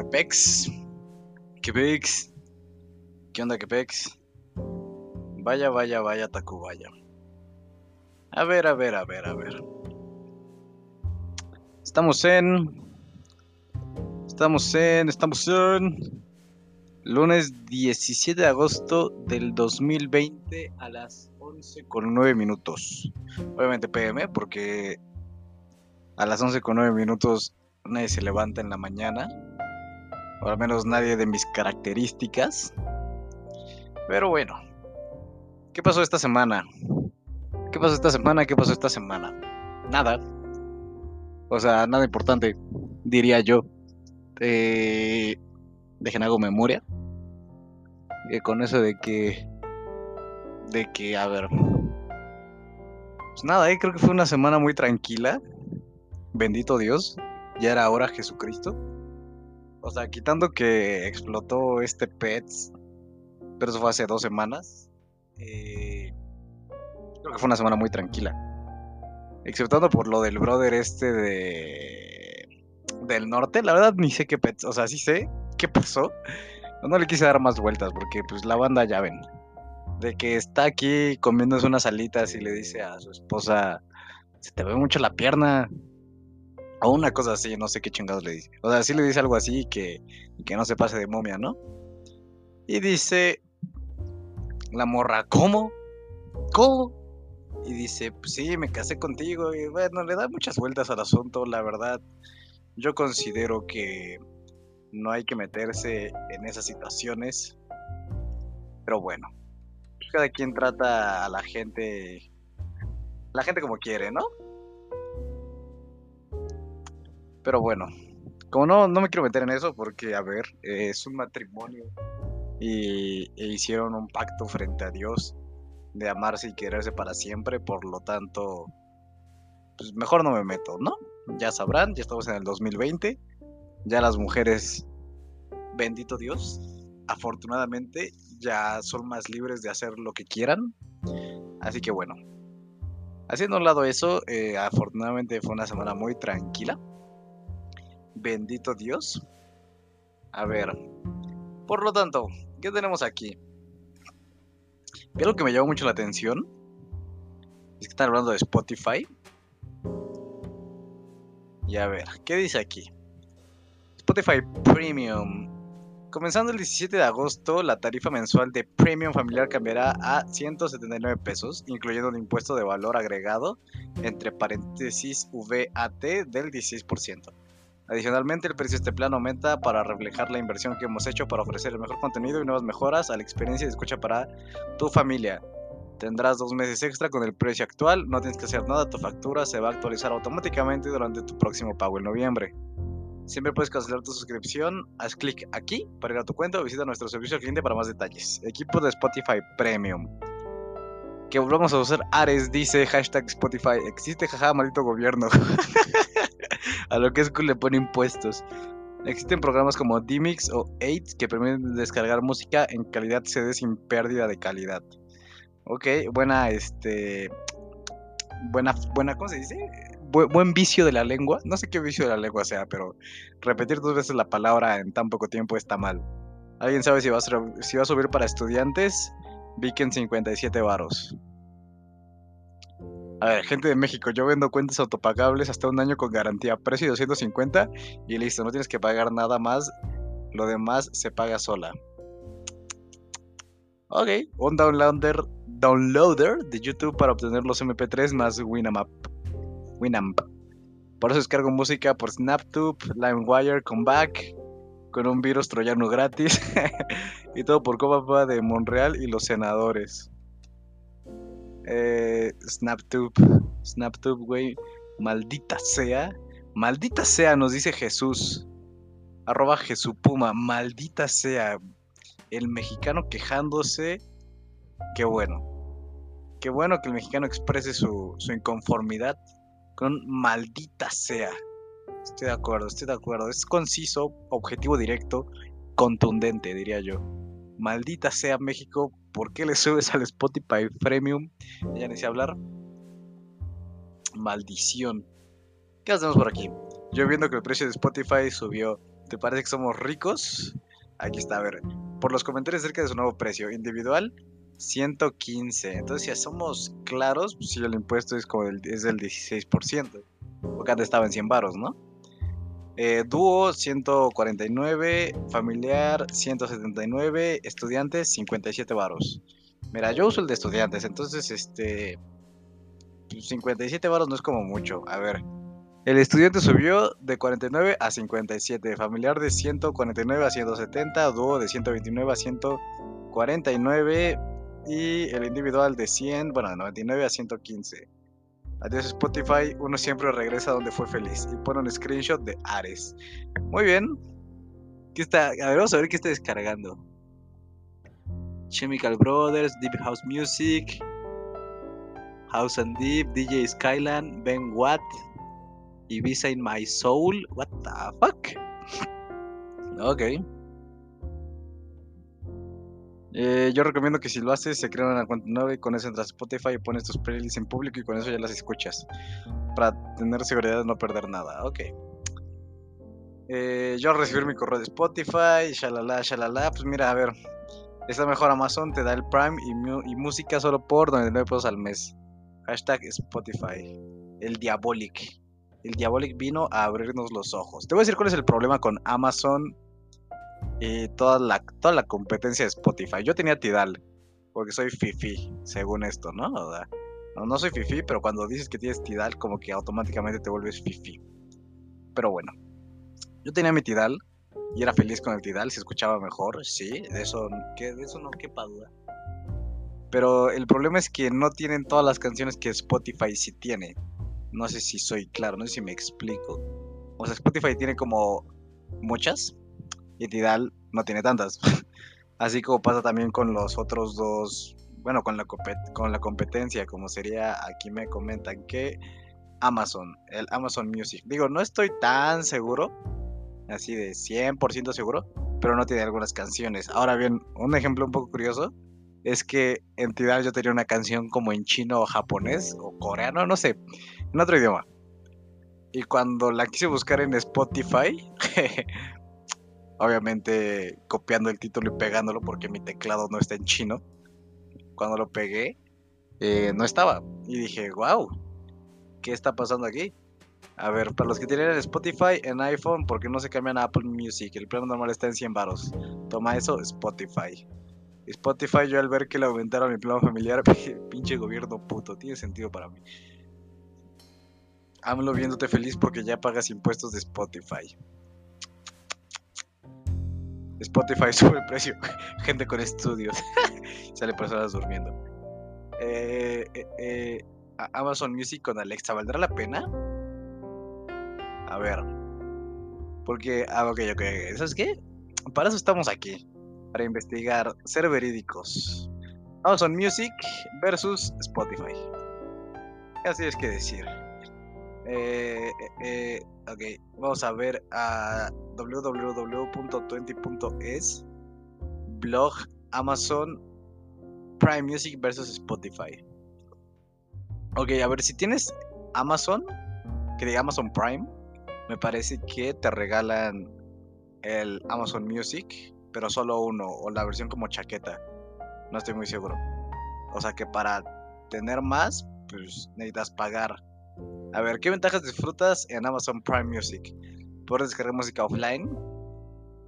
onda, Pex? ¿Qué onda, Pex? Vaya, vaya, vaya, Tacubaya. A ver, a ver, a ver, a ver. Estamos en. Estamos en. Estamos en. Lunes 17 de agosto del 2020 a las 11 con 9 minutos. Obviamente PM, porque a las 11 con 9 minutos nadie se levanta en la mañana. O al menos nadie de mis características. Pero bueno. ¿Qué pasó esta semana? ¿Qué pasó esta semana? ¿Qué pasó esta semana? Nada. O sea, nada importante, diría yo. Eh, dejen hago memoria. Eh, con eso de que. De que, a ver. Pues nada, eh, creo que fue una semana muy tranquila. Bendito Dios. Ya era hora Jesucristo. O sea, quitando que explotó este Pets. Pero eso fue hace dos semanas. Eh, creo que fue una semana muy tranquila. Exceptando por lo del brother este de. Del norte. La verdad ni sé qué Pets. O sea, sí sé qué pasó. No le quise dar más vueltas porque pues la banda ya ven. De que está aquí comiéndose unas alitas y le dice a su esposa, se te ve mucho la pierna. O una cosa así, no sé qué chingados le dice. O sea, sí le dice algo así que, que no se pase de momia, ¿no? Y dice la morra, ¿cómo? ¿Cómo? Y dice, pues sí, me casé contigo. Y bueno, le da muchas vueltas al asunto, la verdad. Yo considero que no hay que meterse en esas situaciones. Pero bueno, cada quien trata a la gente, la gente como quiere, ¿no? Pero bueno, como no, no me quiero meter en eso porque, a ver, es un matrimonio y e hicieron un pacto frente a Dios de amarse y quererse para siempre, por lo tanto, pues mejor no me meto, ¿no? Ya sabrán, ya estamos en el 2020, ya las mujeres, bendito Dios, afortunadamente ya son más libres de hacer lo que quieran, así que bueno, haciendo a un lado eso, eh, afortunadamente fue una semana muy tranquila, bendito Dios. A ver, por lo tanto, ¿qué tenemos aquí? Y algo que me llamó mucho la atención es que están hablando de Spotify. Y a ver, ¿qué dice aquí? Spotify Premium. Comenzando el 17 de agosto, la tarifa mensual de Premium familiar cambiará a 179 pesos, incluyendo un impuesto de valor agregado, entre paréntesis VAT del 16%. Adicionalmente, el precio de este plan aumenta para reflejar la inversión que hemos hecho para ofrecer el mejor contenido y nuevas mejoras a la experiencia de escucha para tu familia. Tendrás dos meses extra con el precio actual, no tienes que hacer nada, tu factura se va a actualizar automáticamente durante tu próximo pago en noviembre. Siempre puedes cancelar tu suscripción, haz clic aquí para ir a tu cuenta o visita nuestro servicio al cliente para más detalles. Equipo de Spotify Premium. Que volvamos a usar Ares, dice hashtag Spotify. Existe jaja, maldito gobierno. a lo que es cool le pone impuestos. Existen programas como Dimix o 8 que permiten descargar música en calidad CD sin pérdida de calidad. Ok, buena, este. Buena, buena, ¿cómo se dice? buen vicio de la lengua. No sé qué vicio de la lengua sea, pero repetir dos veces la palabra en tan poco tiempo está mal. ¿Alguien sabe si va a, si va a subir para estudiantes? Viken 57 varos. A ver, gente de México, yo vendo cuentas autopagables hasta un año con garantía. Precio 250 y listo, no tienes que pagar nada más. Lo demás se paga sola. Ok, un downloader, downloader de YouTube para obtener los MP3 más Winamp. Winamp. Por eso descargo música por SnapTube, LimeWire, Comeback, con un virus troyano gratis. y todo por Copa de Monreal y los senadores. Eh, SnapTube, SnapTube, güey. Maldita sea. Maldita sea, nos dice Jesús. Arroba Jesupuma. Maldita sea. El mexicano quejándose. Qué bueno. Qué bueno que el mexicano exprese su, su inconformidad con maldita sea. Estoy de acuerdo, estoy de acuerdo. Es conciso, objetivo directo, contundente, diría yo. Maldita sea México, ¿por qué le subes al Spotify Premium? Ya necesito hablar. Maldición. ¿Qué hacemos por aquí? Yo viendo que el precio de Spotify subió ¿Te parece que somos ricos? Aquí está, a ver. Por los comentarios acerca de su nuevo precio. Individual, 115. Entonces, si somos claros, pues si el impuesto es como del, es del 16%. Porque antes estaba en 100 baros, ¿no? Eh, dúo 149, familiar 179, estudiantes 57 varos. Mira, yo uso el de estudiantes, entonces este 57 varos no es como mucho. A ver, el estudiante subió de 49 a 57, familiar de 149 a 170, dúo de 129 a 149 y el individual de 100, bueno, de 99 a 115. Adiós Spotify, uno siempre regresa donde fue feliz. Y pone un screenshot de Ares. Muy bien. ¿Qué está? A ver, vamos a ver qué está descargando. Chemical Brothers, Deep House Music, House and Deep, DJ Skyland, Ben Watt, Ibiza in My Soul. What the fuck? Ok. Eh, yo recomiendo que si lo haces, se crea una cuenta nueva y con eso entras a Spotify y pones tus playlists en público y con eso ya las escuchas. Para tener seguridad de no perder nada. Ok. Eh, yo al recibir mi correo de Spotify, shalala, shalala, pues mira, a ver. Está mejor Amazon, te da el Prime y, música solo por 99 pesos al mes. Hashtag Spotify. El Diabolic. El Diabolic vino a abrirnos los ojos. Te voy a decir cuál es el problema con Amazon y toda la, toda la competencia de Spotify. Yo tenía Tidal, porque soy fifi, según esto, ¿no? no, no soy fifi, pero cuando dices que tienes Tidal, como que automáticamente te vuelves fifi. Pero bueno, yo tenía mi Tidal y era feliz con el Tidal, se escuchaba mejor, sí, de eso, de eso no quepa duda. Pero el problema es que no tienen todas las canciones que Spotify sí tiene. No sé si soy claro, no sé si me explico. O sea, Spotify tiene como muchas, y Tidal no tiene tantas. Así como pasa también con los otros dos, bueno, con la, con la competencia, como sería, aquí me comentan que Amazon, el Amazon Music. Digo, no estoy tan seguro, así de 100% seguro, pero no tiene algunas canciones. Ahora bien, un ejemplo un poco curioso es que en Tidal yo tenía una canción como en chino o japonés o coreano, no sé, en otro idioma. Y cuando la quise buscar en Spotify, obviamente copiando el título y pegándolo porque mi teclado no está en chino. Cuando lo pegué, eh, no estaba. Y dije, wow, ¿qué está pasando aquí? A ver, para los que tienen Spotify en iPhone, ¿por qué no se cambian a Apple Music? El plan normal está en 100 baros. Toma eso, Spotify. Spotify, yo al ver que le aumentaron mi plan familiar, pinche gobierno puto, tiene sentido para mí. AMLO viéndote feliz porque ya pagas impuestos de Spotify. Spotify sube el precio. Gente con estudios. Sale personas durmiendo. Eh, eh, eh, Amazon Music con Alexa, ¿valdrá la pena? A ver. Porque, ah, ok, ok. ¿Sabes qué? Para eso estamos aquí. Para investigar, ser verídicos. Amazon Music versus Spotify. Así es que decir. Eh, eh, ok, vamos a ver a www.20.es blog Amazon Prime Music versus Spotify. Ok, a ver, si tienes Amazon, que diga Amazon Prime, me parece que te regalan el Amazon Music, pero solo uno, o la versión como chaqueta. No estoy muy seguro. O sea que para tener más, pues necesitas pagar a ver, ¿qué ventajas disfrutas en Amazon Prime Music? Puedes descargar música offline,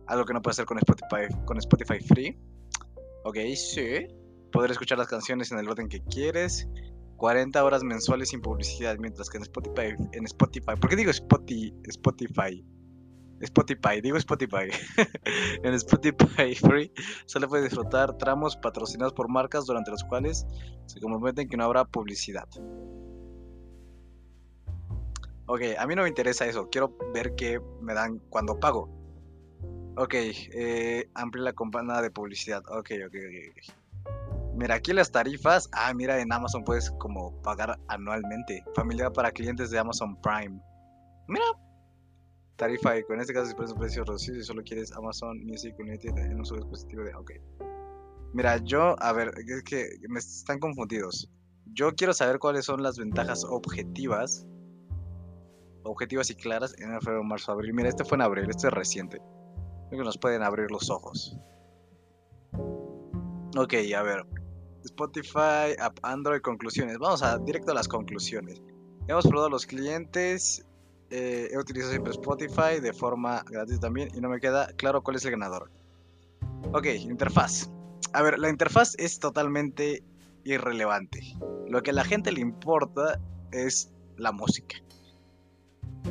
algo que no puedes hacer con Spotify, con Spotify Free. Ok, sí. Poder escuchar las canciones en el orden que quieres. 40 horas mensuales sin publicidad, mientras que en Spotify, en Spotify, ¿por qué digo Spotify? Spotify, Spotify, digo Spotify. en Spotify Free solo puedes disfrutar tramos patrocinados por marcas durante los cuales se comprometen que no habrá publicidad. Ok, a mí no me interesa eso. Quiero ver qué me dan cuando pago. Ok, eh, la campana de publicidad. Ok, ok, ok. Mira, aquí las tarifas. Ah, mira, en Amazon puedes como pagar anualmente. Familiar para clientes de Amazon Prime. Mira. Tarifa y con este caso si pones un precio reducido si solo quieres Amazon Music United en un solo dispositivo de... Ok. Mira, yo, a ver, es que me están confundidos. Yo quiero saber cuáles son las ventajas objetivas objetivas y claras en febrero, marzo, abril. Mira, este fue en abril, este es reciente. Creo que nos pueden abrir los ojos. Ok, a ver. Spotify, App Android, conclusiones. Vamos a directo a las conclusiones. Hemos probado los clientes. Eh, he utilizado siempre Spotify de forma gratis también y no me queda claro cuál es el ganador. Ok, interfaz. A ver, la interfaz es totalmente irrelevante. Lo que a la gente le importa es la música.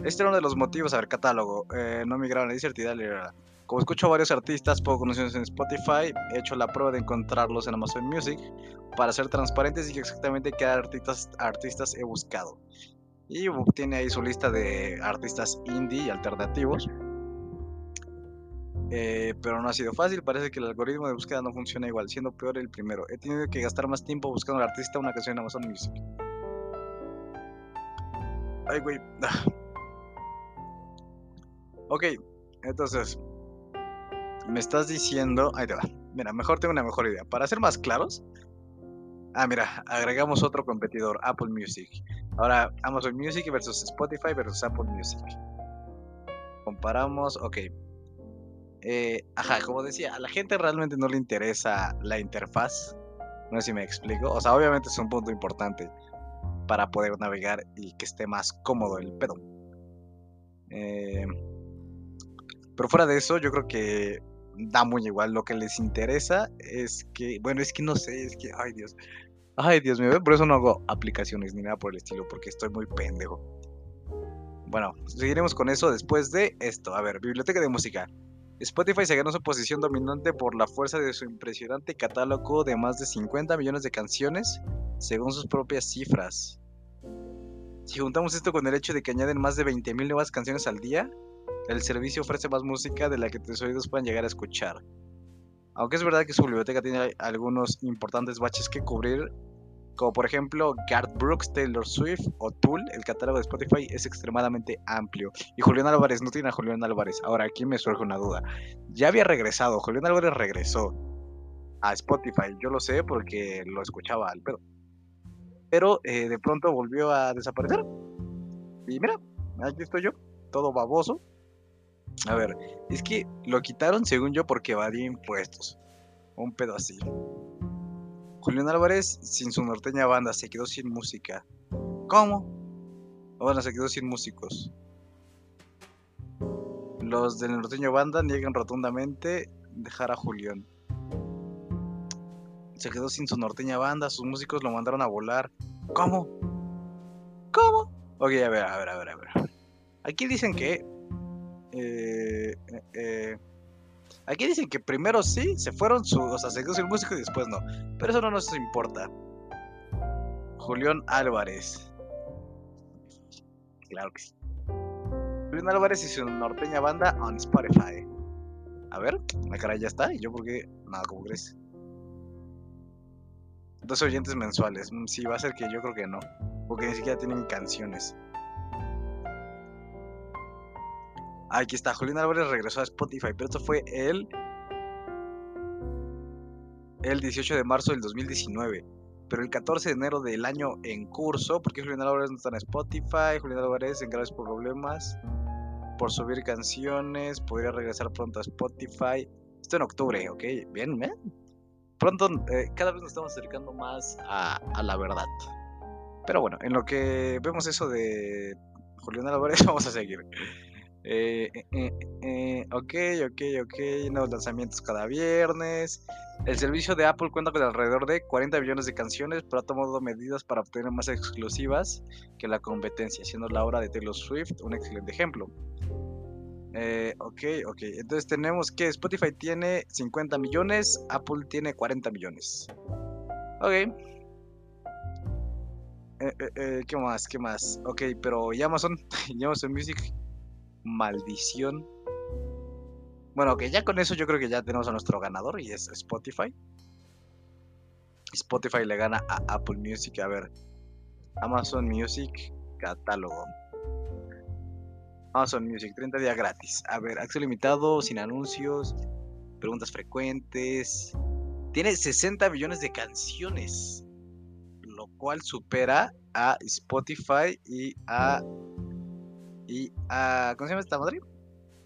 Este era uno de los motivos, a ver, catálogo. Eh, no migraron a Desert y Como escucho varios artistas poco conocidos en Spotify, he hecho la prueba de encontrarlos en Amazon Music para ser transparentes y exactamente qué artistas, he buscado. Y tiene ahí su lista de artistas indie y alternativos. Eh, pero no ha sido fácil, parece que el algoritmo de búsqueda no funciona igual, siendo peor el primero. He tenido que gastar más tiempo buscando al artista una canción en Amazon Music. Ay, güey. Ok, entonces, me estás diciendo, ahí te va. Mira, mejor tengo una mejor idea. Para ser más claros, ah, mira, agregamos otro competidor, Apple Music. Ahora, Amazon Music versus Spotify versus Apple Music. Comparamos, ok. Eh, ajá, como decía, a la gente realmente no le interesa la interfaz. No sé si me explico. O sea, obviamente es un punto importante para poder navegar y que esté más cómodo el pedo. Eh, pero fuera de eso, yo creo que da muy igual. Lo que les interesa es que, bueno, es que no sé, es que, ay Dios, ay Dios mío, por eso no hago aplicaciones ni nada por el estilo, porque estoy muy pendejo. Bueno, seguiremos con eso después de esto. A ver, biblioteca de música. Spotify se ganó su posición dominante por la fuerza de su impresionante catálogo de más de 50 millones de canciones, según sus propias cifras. Si juntamos esto con el hecho de que añaden más de 20.000 nuevas canciones al día, el servicio ofrece más música de la que tus oídos puedan llegar a escuchar. Aunque es verdad que su biblioteca tiene algunos importantes baches que cubrir, como por ejemplo Garth Brooks, Taylor Swift o Tool, el catálogo de Spotify es extremadamente amplio. Y Julián Álvarez no tiene a Julián Álvarez. Ahora aquí me surge una duda. Ya había regresado, Julián Álvarez regresó a Spotify. Yo lo sé porque lo escuchaba al pedo. Pero eh, de pronto volvió a desaparecer. Y mira, aquí estoy yo, todo baboso, a ver, es que lo quitaron según yo porque evadía impuestos. Un pedo así. Julián Álvarez, sin su norteña banda, se quedó sin música. ¿Cómo? Bueno, se quedó sin músicos. Los del norteño banda niegan rotundamente dejar a Julián. Se quedó sin su norteña banda, sus músicos lo mandaron a volar. ¿Cómo? ¿Cómo? Ok, a ver, a ver, a ver, a ver. Aquí dicen que eh, eh, aquí dicen que primero sí, se fueron su, o sea, se quedó sin músico y después no. Pero eso no nos importa. Julián Álvarez. Claro que sí. Julián Álvarez y su norteña banda on Spotify. A ver, la cara ya está. ¿Y yo por qué? Nada, ¿cómo crees? Dos oyentes mensuales. Mm, sí, va a ser que yo creo que no. Porque ni siquiera tienen canciones. Aquí está, Julián Álvarez regresó a Spotify, pero esto fue el, el 18 de marzo del 2019. Pero el 14 de enero del año en curso, porque Julián Álvarez no está en Spotify, Julián Álvarez en graves problemas por subir canciones, podría regresar pronto a Spotify. Esto en octubre, ¿ok? Bien, bien. Pronto, eh, cada vez nos estamos acercando más a, a la verdad. Pero bueno, en lo que vemos eso de Julián Álvarez, vamos a seguir. Eh, eh, eh, ok, ok, ok. Nuevos lanzamientos cada viernes. El servicio de Apple cuenta con alrededor de 40 millones de canciones, pero ha tomado medidas para obtener más exclusivas que la competencia, siendo la obra de Taylor Swift un excelente ejemplo. ok, ok. Entonces tenemos que Spotify tiene 50 millones, Apple tiene 40 millones. Ok. ¿Qué más? ¿Qué más? Ok, pero ¿y Amazon? ¿Y Amazon Music? Maldición. Bueno, que ya con eso yo creo que ya tenemos a nuestro ganador y es Spotify. Spotify le gana a Apple Music. A ver, Amazon Music, catálogo. Amazon Music, 30 días gratis. A ver, acceso limitado, sin anuncios, preguntas frecuentes. Tiene 60 millones de canciones, lo cual supera a Spotify y a Y a. ¿Cómo se llama esta madre?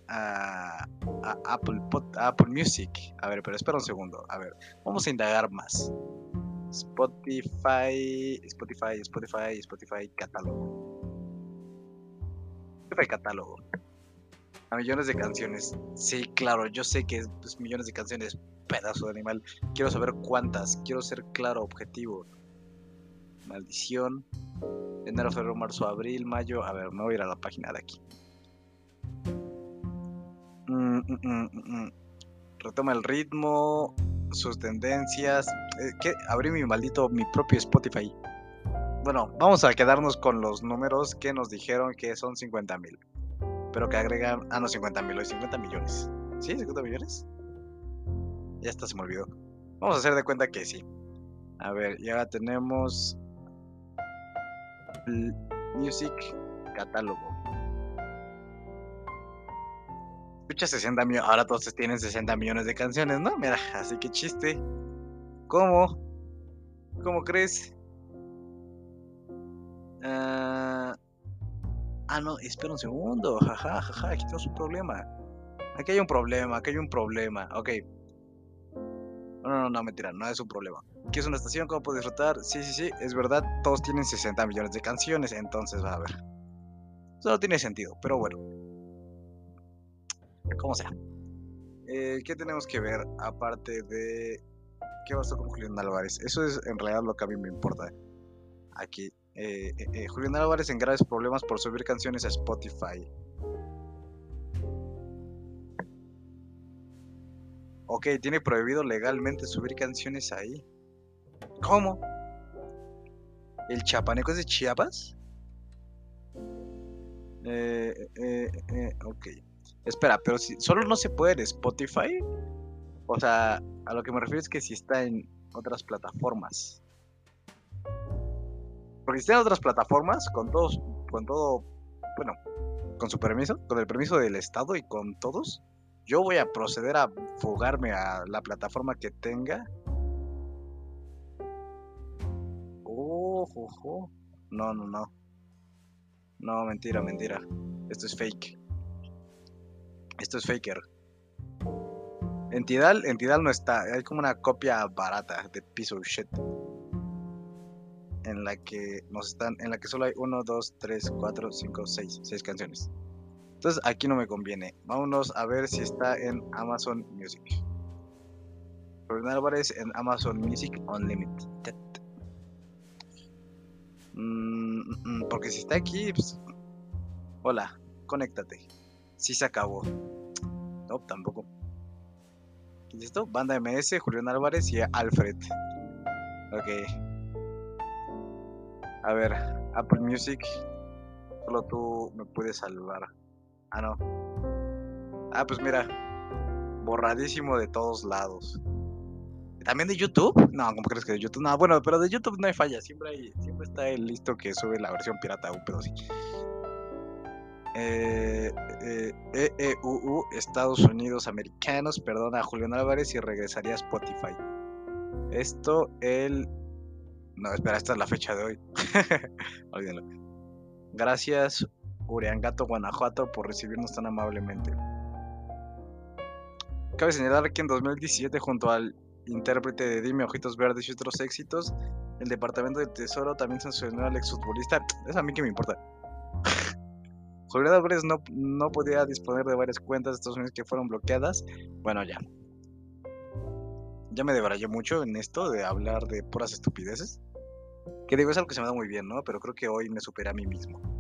A, Apple, Apple Music. A ver, pero espera un segundo. A ver, vamos a indagar más. Spotify, Spotify, Spotify, Spotify, catálogo. Spotify, catálogo. A millones de canciones. Sí, claro, yo sé que es pues, millones de canciones, pedazo de animal. Quiero saber cuántas. Quiero ser claro, objetivo. Maldición. Enero, febrero, marzo, abril, mayo. A ver, me voy a ir a la página de aquí. Mm, mm, mm, Retoma el ritmo, sus tendencias. Eh, ¿qué? Abrí mi maldito, mi propio Spotify. Bueno, vamos a quedarnos con los números que nos dijeron que son 50 mil. Pero que agregan. Ah, no, 50 mil, hoy 50 millones. ¿Sí? ¿50 millones? Ya está, se me olvidó. Vamos a hacer de cuenta que sí. A ver, ya tenemos Music Catálogo. Escucha 60 millones. Ahora todos tienen 60 millones de canciones, ¿no? Mira, así que chiste. ¿Cómo? ¿Cómo crees? ah, ah no, espera un segundo. Jaja, jaja, aquí tenemos un problema. Aquí hay un problema, aquí hay un problema. Ok. No, no, no, mentira, no es un problema. ¿Qué es una estación? ¿Cómo puedo disfrutar? Sí, sí, sí, es verdad, todos tienen 60 millones de canciones, entonces va a ver. Solo tiene sentido, pero bueno. Como sea. Eh, ¿Qué tenemos que ver aparte de qué pasó con Julián Álvarez? Eso es en realidad lo que a mí me importa. Aquí. Eh, eh, Julián Álvarez en graves problemas por subir canciones a Spotify. Ok, tiene prohibido legalmente subir canciones ahí. ¿Cómo? ¿El chapaneco es de Chiapas? Eh, eh, eh, ok. Espera, pero si solo no se puede en Spotify. O sea, a lo que me refiero es que si está en otras plataformas. Porque si está en otras plataformas, con todos, con todo, bueno, con su permiso, con el permiso del Estado y con todos, yo voy a proceder a fugarme a la plataforma que tenga No, no, no. No, mentira, mentira. Esto es fake. Esto es faker. Entidad, entidad no está. Hay como una copia barata de piece of shit. En la que nos están. En la que solo hay 1, 2, 3, 4, 5, 6. 6 canciones. Entonces aquí no me conviene. Vámonos a ver si está en Amazon Music. Rubén Álvarez en Amazon Music Unlimited. Mm, mm, porque si está aquí, pues, hola, conéctate. Si se acabó. No, tampoco. ¿Listo? Banda MS, Julián Álvarez y Alfred. Ok. A ver, Apple Music. Solo tú me puedes salvar. Ah, no. Ah, pues mira. Borradísimo de todos lados. ¿También de YouTube? No, ¿cómo crees que de YouTube? No, bueno, pero de YouTube no hay falla. Siempre, hay, siempre está el listo que sube la versión pirata, un pedo así. Eh, eh, EEUU, Estados Unidos Americanos, perdona a Julián Álvarez y regresaría a Spotify. Esto el... No, espera, esta es la fecha de hoy. Olvídenlo. Gracias, Uriangato, Guanajuato, por recibirnos tan amablemente. Cabe señalar que en 2017, junto al intérprete de Dime, Ojitos Verdes y otros éxitos. El Departamento del Tesoro también sancionó al exfutbolista. Es a mí que me importa. Julián Álvarez no, no podía disponer de varias cuentas de Estados Unidos que fueron bloqueadas. Bueno, ya. Ya me debrayé mucho en esto de hablar de puras estupideces. Que digo, es algo que se me da muy bien, ¿no? Pero creo que hoy me superé a mí mismo.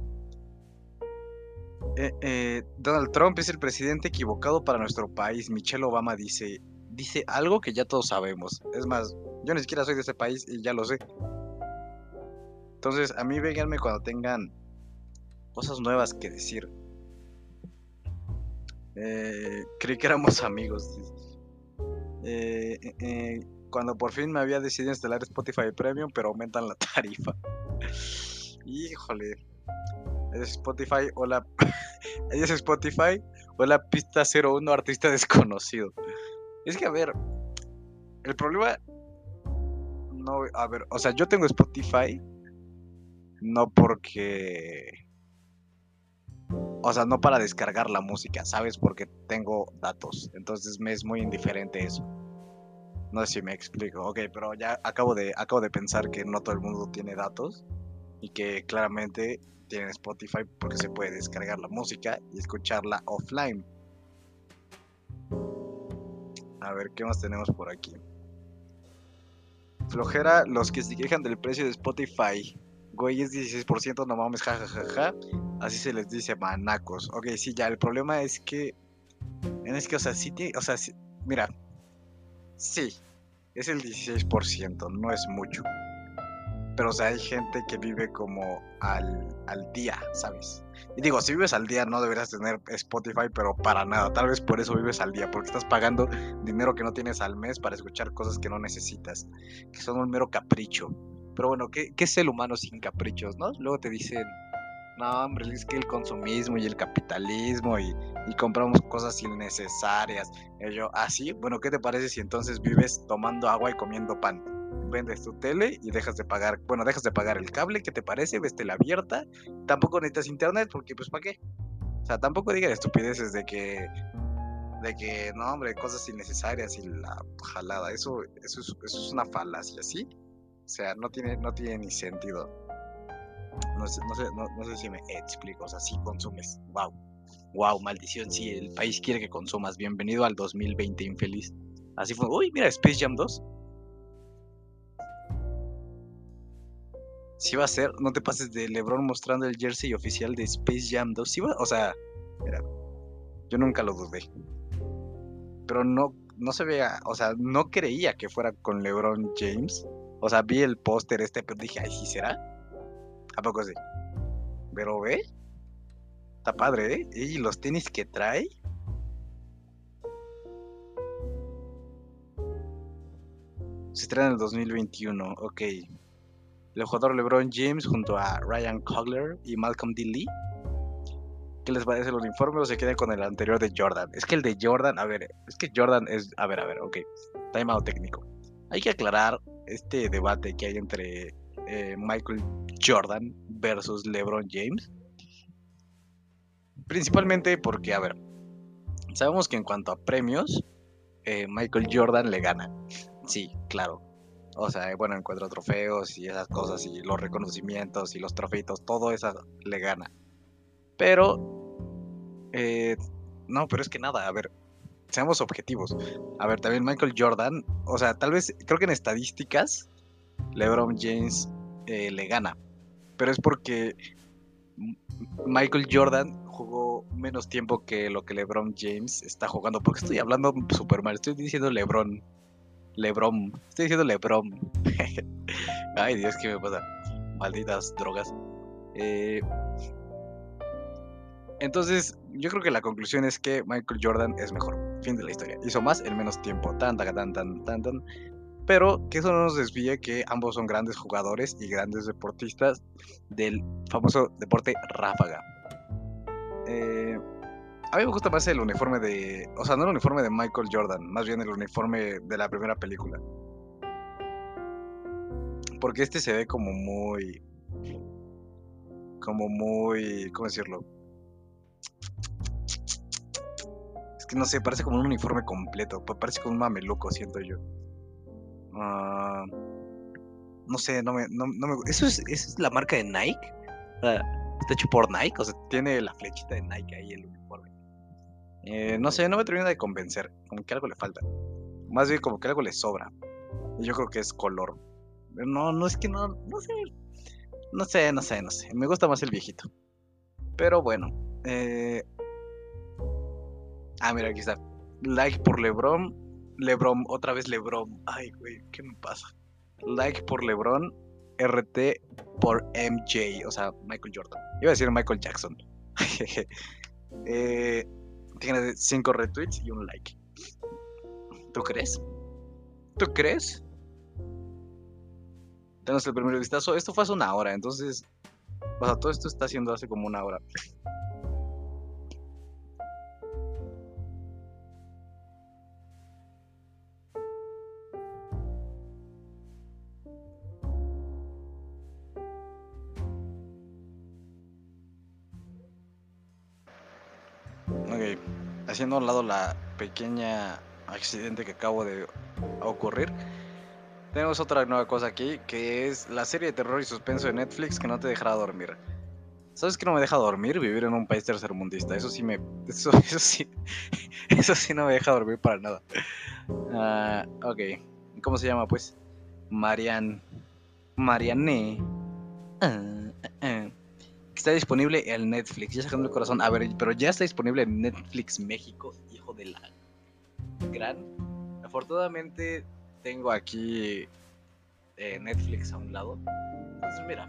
Eh, eh, Donald Trump es el presidente equivocado para nuestro país. Michelle Obama dice, dice algo que ya todos sabemos. Es más, yo ni siquiera soy de ese país y ya lo sé. Entonces, a mí véanme cuando tengan cosas nuevas que decir. Eh, creí que éramos amigos. Cuando por fin me había decidido instalar Spotify Premium, pero aumentan la tarifa. Híjole. Es Spotify o la. es Spotify o la pista 01 artista desconocido. Es que, a ver, el problema... No, a ver, o sea, yo tengo Spotify. No porque... o sea, no para descargar la música, ¿sabes? Porque tengo datos. Entonces me es muy indiferente eso. No sé si me explico. Ok, pero ya acabo de, acabo de pensar que no todo el mundo tiene datos. Y que claramente tienen Spotify porque se puede descargar la música y escucharla offline. A ver, ¿qué más tenemos por aquí? Flojera, los que se quejan del precio de Spotify. Güey, es 16%, no mames, jajajaja. Así se les dice manacos. Ok, sí, ya, el problema es que. Es que, o sea, sí O sea, mira. Sí, es el 16%, no es mucho. Pero, o sea, hay gente que vive como al, al día, ¿sabes? Y digo, si vives al día no deberías tener Spotify, pero para nada. Tal vez por eso vives al día, porque estás pagando dinero que no tienes al mes para escuchar cosas que no necesitas, que son un mero capricho. Pero bueno, ¿qué, qué es el humano sin caprichos, no? Luego te dicen, no, hombre, es que el consumismo y el capitalismo y, y compramos cosas innecesarias. Y yo, ¿ah, sí? Bueno, ¿qué te parece si entonces vives tomando agua y comiendo pan? Vendes tu tele y dejas de pagar, bueno, dejas de pagar el cable, ¿qué te parece? Ves tele abierta, tampoco necesitas internet porque pues ¿para qué? O sea, tampoco digan estupideces de que de que no, hombre, cosas innecesarias y la jalada, eso eso es, eso es una falacia, ¿sí? O sea, no tiene no tiene ni sentido. No sé, no sé, no, sé si me explico, o sea, sí consumes. Wow. Wow, maldición, sí, el país quiere que consumas. Bienvenido al 2020 infeliz. Así fue. Uy, mira, Space Jam 2. Si va a ser, no te pases de LeBron mostrando el jersey oficial de Space Jam 2. Si va, o sea, mira, yo nunca lo dudé. Pero no, no se vea, o sea, no creía que fuera con LeBron James. O sea, vi el póster este, pero dije, ay, ¿sí será? ¿A poco sí? Pero ve, está padre, ¿eh? Y los tenis que trae. Se traen en el 2021, ok el jugador LeBron James junto a Ryan Coogler y Malcolm D. Lee. ¿Qué les parece el uniforme o se quedan con el anterior de Jordan? Es que el de Jordan, a ver, es que Jordan es, a ver, a ver, ok, timeout técnico. Hay que aclarar este debate que hay entre eh, Michael Jordan versus LeBron James. Principalmente porque, a ver, sabemos que en cuanto a premios, eh, Michael Jordan le gana. Sí, claro. O sea, bueno, encuentra trofeos y esas cosas y los reconocimientos y los trofeitos, todo eso le gana. Pero, eh, no, pero es que nada, a ver, seamos objetivos. A ver, también Michael Jordan, o sea, tal vez, creo que en estadísticas, LeBron James eh, le gana. Pero es porque Michael Jordan jugó menos tiempo que lo que LeBron James está jugando. Porque estoy hablando super mal, estoy diciendo LeBron. Lebron. Estoy diciendo Lebron. Ay, Dios, ¿qué me pasa? Malditas drogas. Eh, entonces, yo creo que la conclusión es que Michael Jordan es mejor. Fin de la historia. Hizo más en menos tiempo. Tan, tan, tan, tan, tan. Pero que eso no nos desvíe que ambos son grandes jugadores y grandes deportistas del famoso deporte ráfaga. Eh, a mí me gusta más el uniforme de. O sea, no el uniforme de Michael Jordan, más bien el uniforme de la primera película. Porque este se ve como muy. Como muy. ¿Cómo decirlo? Es que no sé, parece como un uniforme completo. Parece como un mameluco, siento yo. Ah, no sé, no me, no, me. ¿Eso es, ¿Eso es la marca de Nike? está hecho por Nike, o sea, tiene la flechita de Nike ahí el. Eh, no sé, no me termina de convencer. Como que algo le falta. Más bien como que algo le sobra. Yo creo que es color. No, no es que no, no sé. No sé, no sé, no sé. Me gusta más el viejito. Pero bueno. Eh... Ah, mira, aquí está. Like por Lebron. Lebron, otra vez Lebron. Ay, güey, ¿qué me pasa? Like por Lebron. RT por MJ. O sea, Michael Jordan. Iba a decir Michael Jackson. eh, tiene 5 retweets y un like. ¿Tú crees? ¿Tú crees? Tenemos el primer vistazo. Esto fue hace una hora, entonces. O sea, todo esto está haciendo hace como una hora. Haciendo a un lado la pequeña accidente que acabo de ocurrir, tenemos otra nueva cosa aquí, que es la serie de terror y suspenso de Netflix que no te dejará dormir. ¿Sabes que no me deja dormir? Vivir en un país tercermundista. Eso sí me. Eso, sí. Eso sí no me deja dormir para nada. Ah, ok. ¿Cómo se llama, pues? Marian. Marianne. Ah, está disponible en Netflix. Ya sacando el corazón. A ver, pero ya está disponible en Netflix México, hijo de la gran. Afortunadamente tengo aquí eh, Netflix a un lado. Entonces, mira,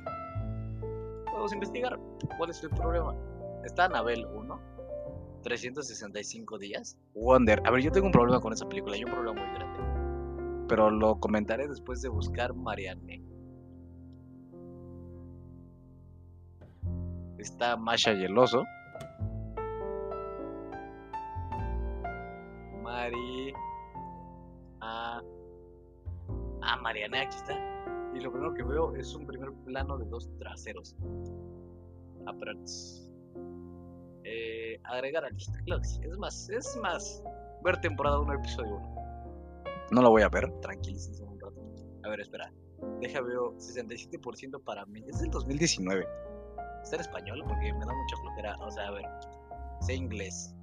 podemos investigar cuál es el problema. Está Anabel 1, 365 días. Wonder. A ver, yo tengo un problema con esa película, hay un problema muy grande. Pero lo comentaré después de buscar Marianne. Está Masha y el. Mari. Ah. Ah, Marianne, aquí está y lo primero que veo es un primer plano de dos traseros. Eh, agregar a lista. Claro Es más, es más. Ver temporada 1, episodio 1. No lo voy a ver, tranquilísimo un rato. A ver, espera. Deja veo 67% para mí. Es del 2019. ¿Está en español? Porque me da mucha flojera. O sea, a ver. Sé inglés.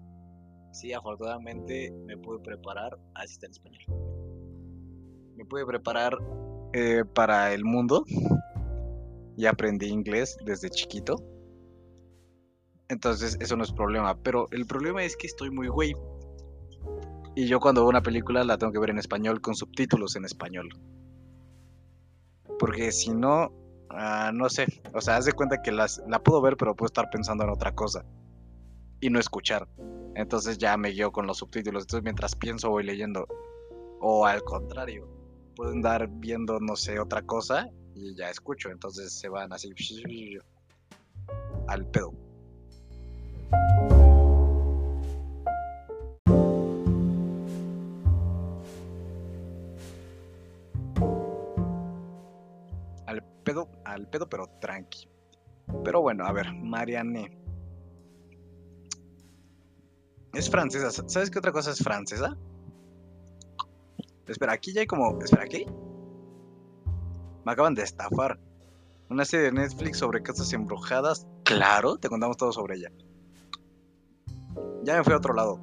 Sí, afortunadamente me pude preparar. Así está en español. Me pude preparar eh, para el mundo y aprendí inglés desde chiquito. Entonces eso no es problema. Pero el problema es que estoy muy güey. Y yo cuando veo una película la tengo que ver en español con subtítulos en español. Porque si no, ah, no sé. O sea, haz de cuenta que las, la puedo ver pero puedo estar pensando en otra cosa. Y no escuchar. Entonces ya me guío con los subtítulos. Entonces mientras pienso voy leyendo. O al contrario pueden dar viendo, no sé, otra cosa y ya escucho. Entonces se van así al pedo. Pedo, al pedo, pero tranqui. Pero bueno, a ver, Marianne. Es francesa. ¿Sabes qué otra cosa es francesa? Espera, aquí ya hay como. Espera, ¿qué? Me acaban de estafar. Una serie de Netflix sobre casas embrujadas. Claro, te contamos todo sobre ella. Ya me fui a otro lado.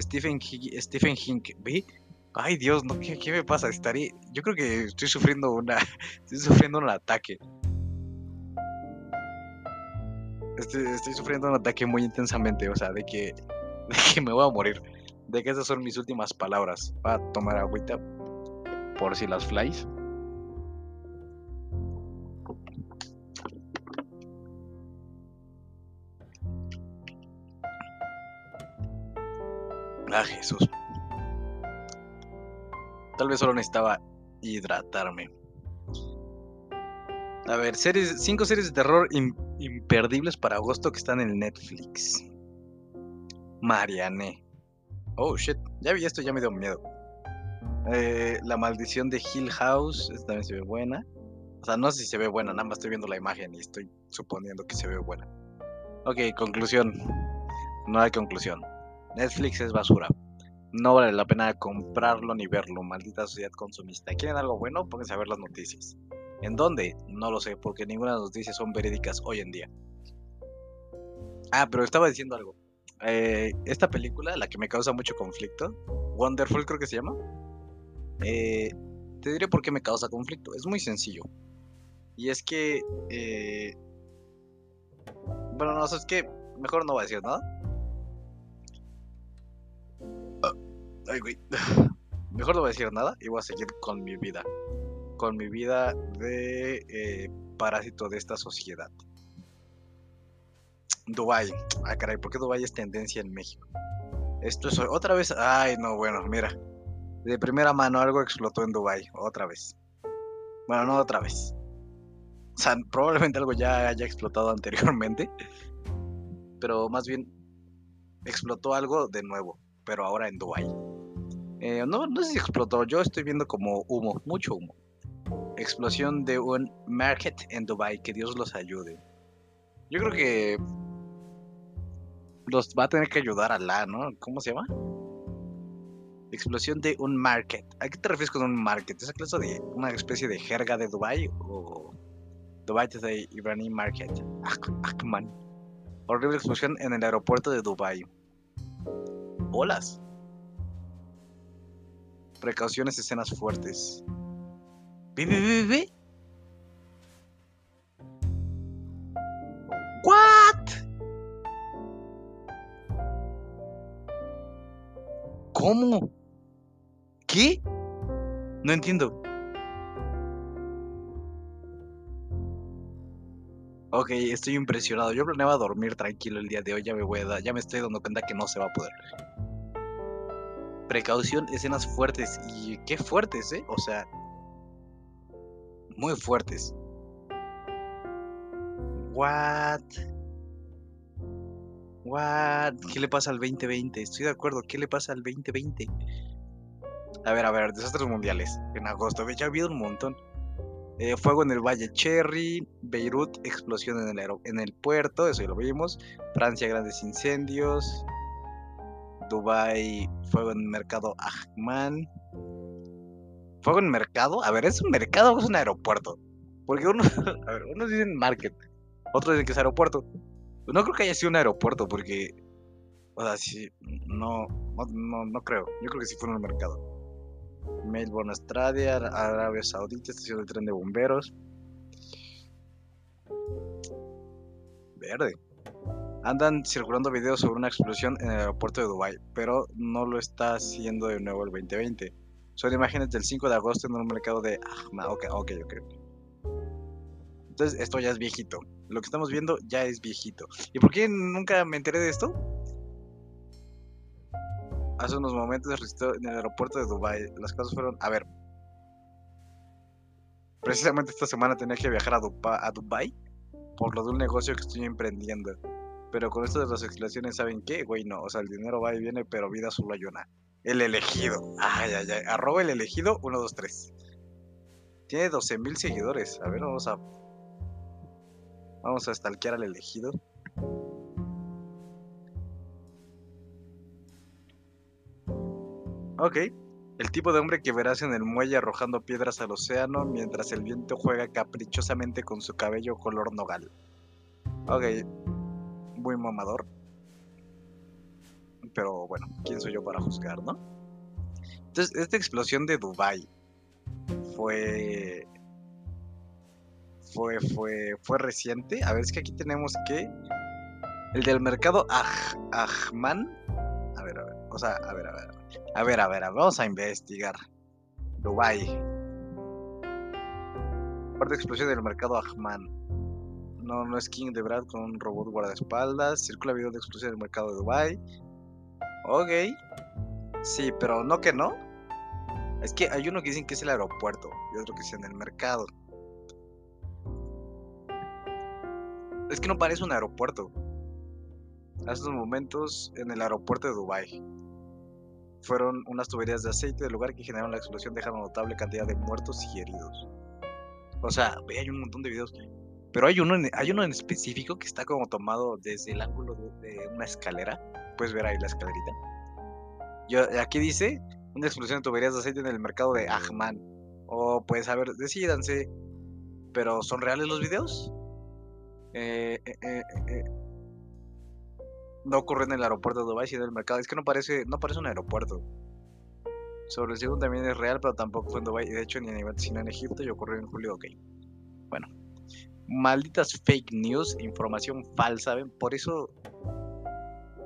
Stephen, Stephen Hink. ¿Ve? Ay Dios, ¿qué, me pasa? Estaré. Yo creo que estoy sufriendo una. Estoy sufriendo un ataque. Estoy, estoy sufriendo un ataque muy intensamente. O sea, de que. De que me voy a morir de que esas son mis últimas palabras. Va a tomar agüita por si las flies. Ah, Jesús. Tal vez solo necesitaba hidratarme. A ver, series, cinco series de terror imperdibles para agosto que están en Netflix. Marianne. Oh shit, ya vi esto, ya me dio miedo. Eh, la maldición de Hill House, esta también se ve buena. O sea, no sé si se ve buena, nada más estoy viendo la imagen y estoy suponiendo que se ve buena. Ok, conclusión. No hay conclusión. Netflix es basura. No vale la pena comprarlo ni verlo, maldita sociedad consumista. ¿Quieren algo bueno? Pónganse a ver las noticias. ¿En dónde? No lo sé, porque ninguna de las noticias son verídicas hoy en día. Ah, pero estaba diciendo algo. Eh, esta película, la que me causa mucho conflicto, Wonderful creo que se llama, eh, te diré por qué me causa conflicto. Es muy sencillo. Y es que... Eh, bueno, no, es que mejor no voy a decir nada. Ay, güey. Mejor no voy a decir nada y voy a seguir con mi vida. Con mi vida de parásito de esta sociedad. Dubai. Ah, caray, ¿por qué Dubai es tendencia en México? Esto es otra vez. Ay, no, bueno, mira. De primera mano algo explotó en Dubai, otra vez. Bueno, no otra vez. O sea, probablemente algo ya haya explotado anteriormente. Pero más bien explotó algo de nuevo, pero ahora en Dubai. Eh, no, no sé si explotó, yo estoy viendo como humo, mucho humo. Explosión de un market en Dubai, que Dios los ayude. Yo creo que los va a tener que ayudar a la, ¿no? ¿Cómo se llama? Explosión de un market. ¿A qué te refieres con un market? ¿Es clase de una especie de jerga de Dubai o Dubai de Irani Market? Akman. Horrible explosión en el aeropuerto de Dubai. Olas. Precauciones, escenas fuertes. ¿Ve, ve, ve, ve? ¿What? ¿Cómo? ¿Qué? No entiendo. Ok, estoy impresionado. Yo planeaba dormir tranquilo el día de hoy. Ya me voy a dar, ya me estoy dando cuenta que no se va a poder. Precaución, escenas fuertes. Y qué fuertes, ¿eh? O sea, muy fuertes. What? What? ¿Qué le pasa al 2020? Estoy de acuerdo. ¿Qué le pasa al 2020? A ver, a ver, desastres mundiales. En agosto. Ya ha habido un montón. Eh, fuego en el Valle Cherry. Beirut, explosión en el, en el puerto. Eso ya lo vimos. Francia, grandes incendios. Dubai, fuego en mercado Ahman. ¿Fuego en mercado? A ver, ¿es un mercado o es un aeropuerto? Porque unos dicen market, otros dicen que es aeropuerto. No creo que haya sido un aeropuerto porque, o sea, sí, no, no, no creo. Yo creo que sí fue un mercado. Melbourne, Australia, Arabia Saudita, estación de tren de bomberos. Verde. Andan circulando videos sobre una explosión en el aeropuerto de Dubai, pero no lo está haciendo de nuevo el 2020. Son imágenes del 5 de agosto en un mercado de Ahmad. Ok, ok, ok. Entonces, esto ya es viejito. Lo que estamos viendo ya es viejito. ¿Y por qué nunca me enteré de esto? Hace unos momentos en el aeropuerto de Dubai. Las cosas fueron. A ver. Precisamente esta semana tenía que viajar a, a Dubai por lo de un negocio que estoy emprendiendo. Pero con esto de las explicaciones, ¿saben qué? Güey, no. O sea, el dinero va y viene, pero vida solo hay una. El elegido. Ay, ay, ay. Arroba el elegido 123. Tiene 12.000 seguidores. A ver, vamos a. Vamos a stalkear al elegido. Ok. El tipo de hombre que verás en el muelle arrojando piedras al océano mientras el viento juega caprichosamente con su cabello color nogal. Ok. Muy mamador. Pero bueno, ¿quién soy yo para juzgar, no? Entonces, esta explosión de Dubai fue. Fue, fue, fue reciente. A ver, es que aquí tenemos que. El del mercado Ahman. A ver, a ver. O sea, a ver, a ver. A ver, a ver, vamos a investigar. Dubai. Fuerte explosión del mercado Ahman. No, no es King de Brad con un robot guardaespaldas. Circula video de explosión del mercado de Dubai. Ok. Sí, pero no que no. Es que hay uno que dicen que es el aeropuerto y otro que es en el mercado. Es que no parece un aeropuerto. A estos momentos en el aeropuerto de Dubai fueron unas tuberías de aceite del lugar que generaron la explosión, dejando notable cantidad de muertos y heridos. O sea, ve, hay un montón de videos. Pero hay uno, en, hay uno en específico que está como tomado desde el ángulo de, una escalera. Puedes ver ahí la escalerita. Yo, aquí dice una explosión de tuberías de aceite en el mercado de Ahman. O pues a ver, decídanse. Pero ¿son reales los videos? Eh, eh, eh, eh no ocurre en el aeropuerto de Dubai, sino en el mercado. Es que no parece, no parece un aeropuerto. Sobre el segundo también es real, pero tampoco fue en Dubai. De hecho, ni en nivel sino en Egipto y ocurrió en julio. Ok. Bueno. Malditas fake news, información falsa, ¿ven? Por eso.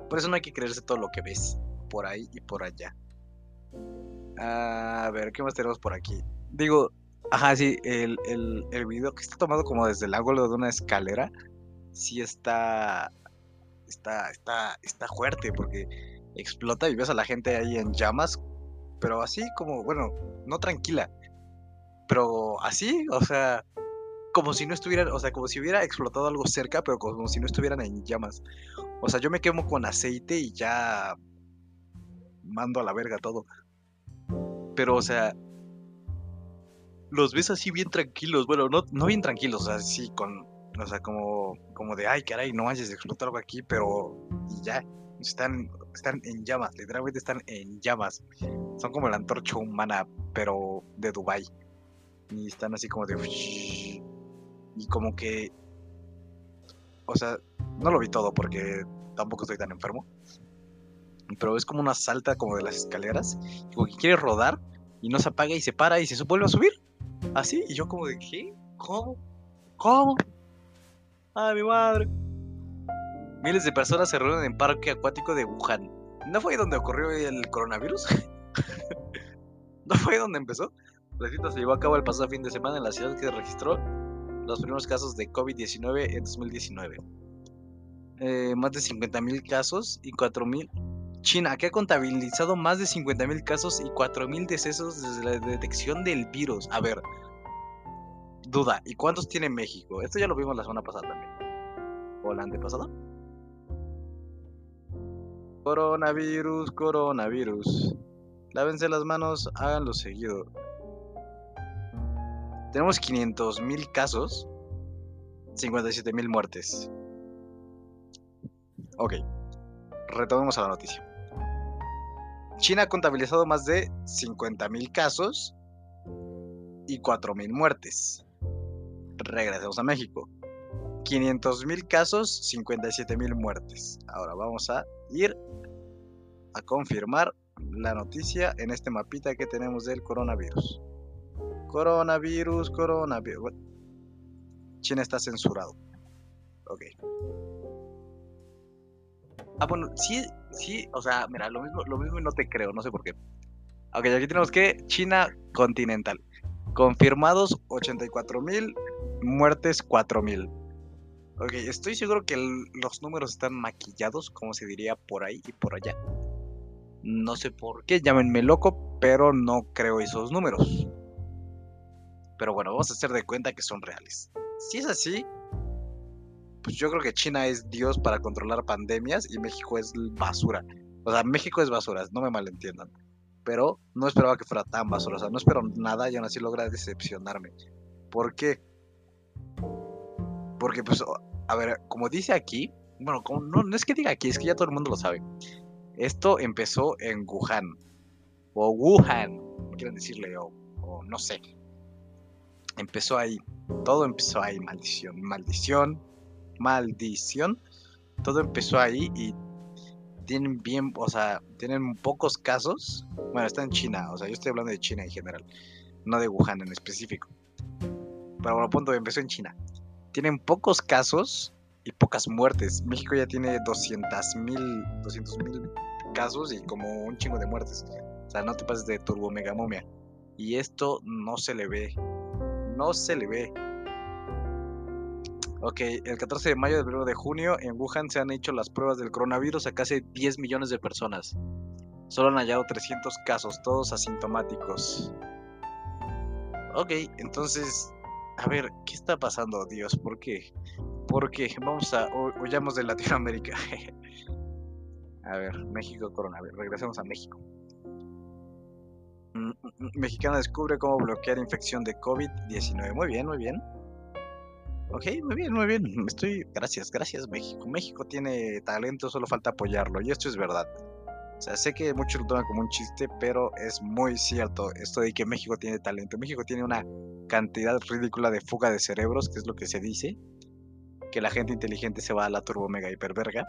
Por eso no hay que creerse todo lo que ves. Por ahí y por allá. A ver, ¿qué más tenemos por aquí? Digo, ajá, sí, el, el, el video que está tomado como desde el ángulo de una escalera. Sí está está, está, está fuerte porque explota y ves a la gente ahí en llamas, pero así como, bueno, no tranquila, pero así, o sea, como si no estuvieran, o sea, como si hubiera explotado algo cerca, pero como si no estuvieran en llamas. O sea, yo me quemo con aceite y ya mando a la verga todo. Pero, o sea, los ves así bien tranquilos, bueno, no, no bien tranquilos, o sea, sí, con, o sea, como, como de, ay, caray, no a explotar algo aquí, pero y ya. Están, están en llamas, literalmente están en llamas. Son como la antorcha humana, pero de Dubai. Y están así como de... Y como que... O sea, no lo vi todo porque tampoco estoy tan enfermo. Pero es como una salta como de las escaleras. Como que quiere rodar y no se apaga y se para y se vuelve a subir. Así. Y yo como de, ¿qué? ¿Cómo? ¿Cómo? ¡Ay, mi madre! Miles de personas se reúnen en parque acuático de Wuhan. ¿No fue ahí donde ocurrió el coronavirus? ¿No fue ahí donde empezó? La se llevó a cabo el pasado fin de semana en la ciudad que registró los primeros casos de COVID-19 en 2019. Eh, más de 50.000 casos y 4.000... China, que ha contabilizado más de 50.000 casos y 4.000 decesos desde la detección del virus. A ver, duda, ¿y cuántos tiene México? Esto ya lo vimos la semana pasada también. ¿O la antepasada? Coronavirus, coronavirus. Lávense las manos, háganlo seguido. Tenemos 500 mil casos, 57 mil muertes. Ok, retomemos a la noticia. China ha contabilizado más de 50 mil casos y 4 mil muertes. Regresemos a México. 500 mil casos, 57 mil muertes. Ahora vamos a ir a confirmar la noticia en este mapita que tenemos del coronavirus. Coronavirus, coronavirus. China está censurado. Ok. Ah, bueno, sí, sí, o sea, mira, lo mismo, lo mismo y no te creo, no sé por qué. Ok, aquí tenemos que China continental. Confirmados 84 mil, muertes 4 mil. Ok, estoy seguro que los números están maquillados, como se diría por ahí y por allá. No sé por qué, llámenme loco, pero no creo esos números. Pero bueno, vamos a hacer de cuenta que son reales. Si es así, pues yo creo que China es Dios para controlar pandemias y México es basura. O sea, México es basura, no me malentiendan. Pero no esperaba que fuera tan basura. O sea, no espero nada y aún así logra decepcionarme. ¿Por qué? Porque, pues, a ver, como dice aquí, bueno, como, no, no es que diga aquí, es que ya todo el mundo lo sabe. Esto empezó en Wuhan. O Wuhan, quieran decirle, o, no sé. Empezó ahí. Todo empezó ahí, maldición, maldición, maldición. Todo empezó ahí y tienen bien, o sea, tienen pocos casos. Bueno, está en China, o sea, yo estoy hablando de China en general, no de Wuhan en específico. Pero bueno, punto, empezó en China. Tienen pocos casos y pocas muertes. México ya tiene 200 mil 200 mil casos y como un chingo de muertes. O sea, no te pases de turbo mega momia. Y esto no se le ve. No se le ve. Ok, el 14 de mayo del 1 de junio en Wuhan se han hecho las pruebas del coronavirus a casi 10 millones de personas. Solo han hallado 300 casos, todos asintomáticos. Ok, entonces, a ver, ¿qué está pasando, Dios? ¿Por qué? Porque vamos a huyamos de Latinoamérica. a ver, México coronavirus. Regresemos a México. Mm, mm, mm, mexicana descubre cómo bloquear infección de COVID-19. Muy bien, muy bien. Ok, muy bien, muy bien. Estoy. Gracias, gracias, México. México tiene talento, solo falta apoyarlo. Y esto es verdad. O sea, sé que muchos lo toman como un chiste, pero es muy cierto esto de que México tiene talento. México tiene una cantidad ridícula de fuga de cerebros, que es lo que se dice que la gente inteligente se va a la turbo mega hiperverga,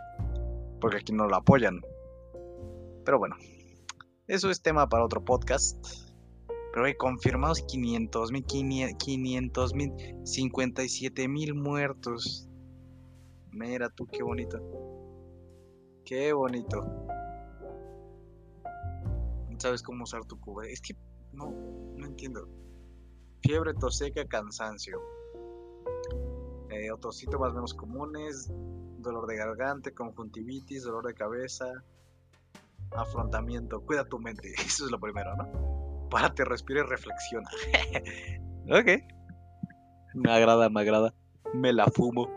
porque aquí no lo apoyan. Pero bueno, eso es tema para otro podcast. Pero hay confirmados 500 mil, 500 mil, 57 mil muertos. Mira tú, qué bonito. Qué bonito. ¿Sabes cómo usar tu cuba? Es que no, no entiendo. Fiebre, tos seca, cansancio. Eh, otros síntomas menos comunes, dolor de garganta, conjuntivitis, dolor de cabeza, afrontamiento. Cuida tu mente, eso es lo primero, ¿no? Párate, respira y reflexiona. ok. Me agrada, me agrada. Me la fumo.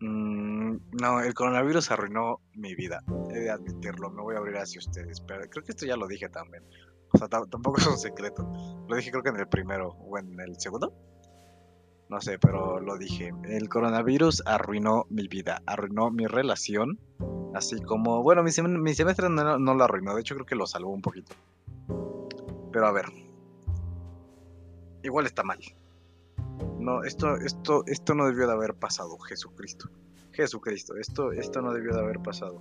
Mm, no, el coronavirus arruinó mi vida. He de admitirlo. Me voy a abrir hacia ustedes. Pero creo que esto ya lo dije también. O sea, tampoco es un secreto. Lo dije creo que en el primero o en el segundo. No sé, pero lo dije. El coronavirus arruinó mi vida, arruinó mi relación. Así como, bueno, mi, semestre no, no, lo arruinó, de hecho creo que lo salvó un poquito. Pero a ver. Igual está mal. No, esto, esto, esto no debió de haber pasado, Jesucristo. Jesucristo, esto, esto no debió de haber pasado.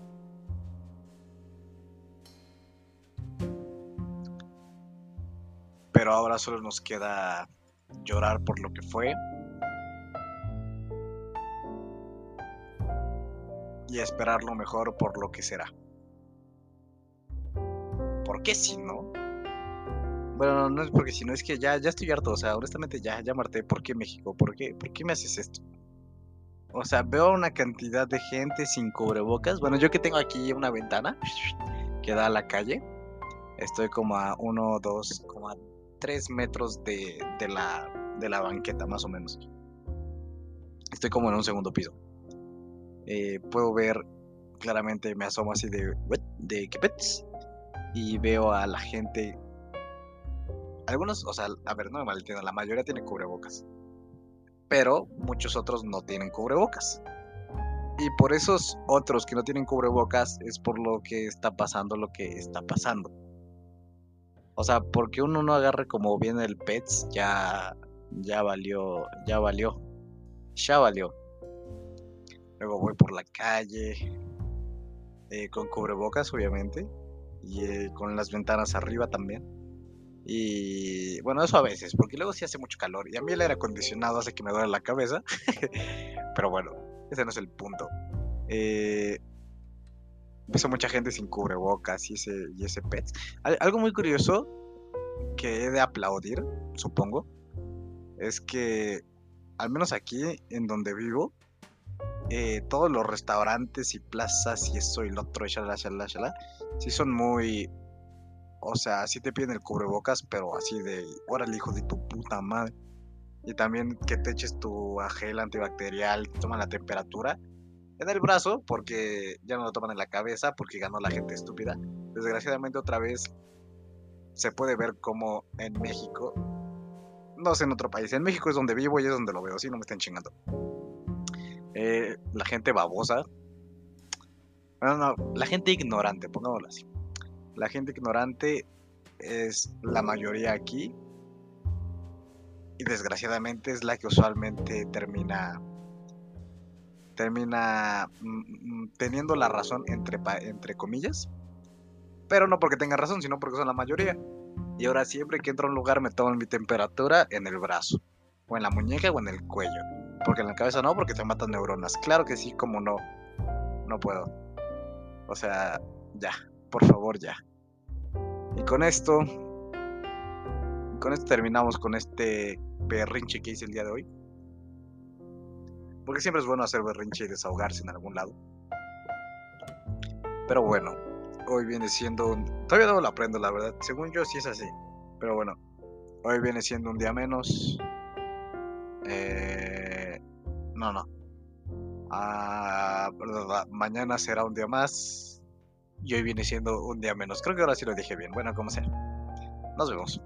Pero ahora solo nos queda llorar por lo que fue. Y esperar lo mejor por lo que será. ¿Por qué si no? Bueno, no es porque si no, es que ya, ya estoy harto. O sea, honestamente ya, ya marté. ¿Por qué México? ¿Por qué, ¿Por qué me haces esto? O sea, veo una cantidad de gente sin cubrebocas. Bueno, yo que tengo aquí una ventana que da a la calle. Estoy como a uno, dos, como a tres metros de, la, de la banqueta, más o menos. Estoy como en un segundo piso. Eh, puedo ver claramente, me asomo así de, de pets y veo a la gente algunos, o sea, a ver, no me malentiendan, la mayoría tiene cubrebocas. Pero muchos otros no tienen cubrebocas. Y por esos otros que no tienen cubrebocas es por lo que está pasando lo que está pasando. O sea, porque uno no agarre como viene el PETS, ya, ya valió, ya valió, ya valió. Luego voy por la calle, eh, con cubrebocas obviamente, y eh, con las ventanas arriba también y bueno, eso a veces, porque luego sí hace mucho calor. Y a mí el aire acondicionado hace que me duele la cabeza. Pero bueno, ese no es el punto. Eh, mucha gente sin cubrebocas y ese, y ese pets. Algo muy curioso que he de aplaudir, supongo, es que al menos aquí en donde vivo, eh, todos los restaurantes y plazas y eso y lo otro, y shala, shala, shala, sí son muy o sea, sí te piden el cubrebocas, pero así de, órale, hijo de tu puta madre. Y también que te eches tu gel antibacterial, que toman la temperatura en el brazo, porque ya no lo toman en la cabeza, porque ganó la gente estúpida. Desgraciadamente otra vez se puede ver como en México, no sé en otro país, en México es donde vivo y es donde lo veo, si no me estén chingando. Eh, la gente babosa, la gente ignorante, pongámoslo así. La gente ignorante es la mayoría aquí y desgraciadamente es la que usualmente termina termina mm, mm, teniendo la razón entre, entre comillas pero no porque tenga razón sino porque son la mayoría. Y ahora siempre que entro a un lugar me toman mi temperatura en el brazo o en la muñeca o en el cuello porque en la cabeza no porque te matan neuronas claro que sí como no no puedo o sea ya por favor ya y con esto, con esto terminamos con este berrinche que hice el día de hoy. Porque siempre es bueno hacer berrinche y desahogarse en algún lado. Pero bueno, hoy viene siendo un... Todavía no lo aprendo, la verdad. Según yo sí es así. Pero bueno, hoy viene siendo un día menos. Eh... No, no. Ah, mañana será un día más y hoy viene siendo un día menos. Creo que ahora sí lo dije bien. Bueno, como sea. Nos vemos.